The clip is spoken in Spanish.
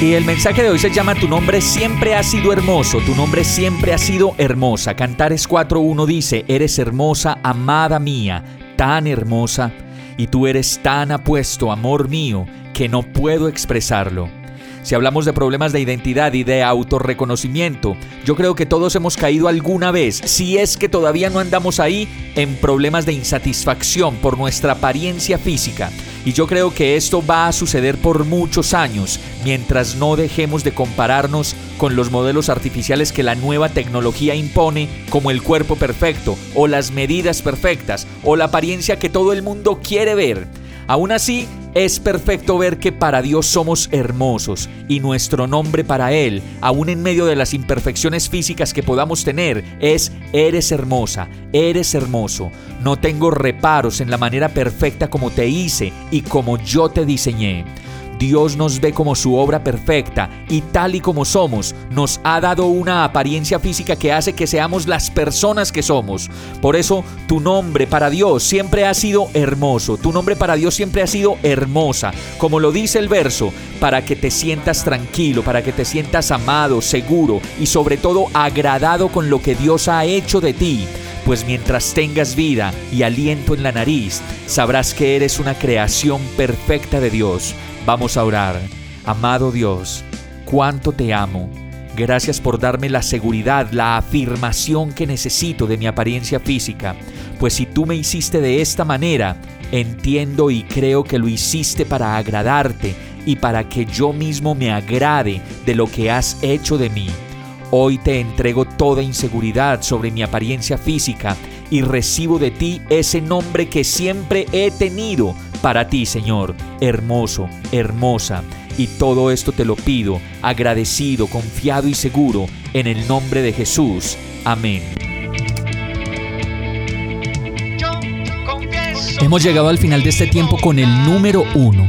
Y el mensaje de hoy se llama Tu nombre siempre ha sido hermoso, tu nombre siempre ha sido hermosa. Cantares 4.1 dice, Eres hermosa, amada mía, tan hermosa y tú eres tan apuesto, amor mío, que no puedo expresarlo. Si hablamos de problemas de identidad y de autorreconocimiento, yo creo que todos hemos caído alguna vez, si es que todavía no andamos ahí, en problemas de insatisfacción por nuestra apariencia física. Y yo creo que esto va a suceder por muchos años, mientras no dejemos de compararnos con los modelos artificiales que la nueva tecnología impone, como el cuerpo perfecto, o las medidas perfectas, o la apariencia que todo el mundo quiere ver. Aún así, es perfecto ver que para Dios somos hermosos y nuestro nombre para Él, aún en medio de las imperfecciones físicas que podamos tener, es Eres hermosa, eres hermoso. No tengo reparos en la manera perfecta como te hice y como yo te diseñé. Dios nos ve como su obra perfecta y tal y como somos, nos ha dado una apariencia física que hace que seamos las personas que somos. Por eso tu nombre para Dios siempre ha sido hermoso, tu nombre para Dios siempre ha sido hermosa, como lo dice el verso, para que te sientas tranquilo, para que te sientas amado, seguro y sobre todo agradado con lo que Dios ha hecho de ti pues mientras tengas vida y aliento en la nariz, sabrás que eres una creación perfecta de Dios. Vamos a orar. Amado Dios, cuánto te amo. Gracias por darme la seguridad, la afirmación que necesito de mi apariencia física, pues si tú me hiciste de esta manera, entiendo y creo que lo hiciste para agradarte y para que yo mismo me agrade de lo que has hecho de mí. Hoy te entrego toda inseguridad sobre mi apariencia física y recibo de ti ese nombre que siempre he tenido para ti, Señor, hermoso, hermosa. Y todo esto te lo pido, agradecido, confiado y seguro, en el nombre de Jesús. Amén. Hemos llegado al final de este tiempo con el número uno.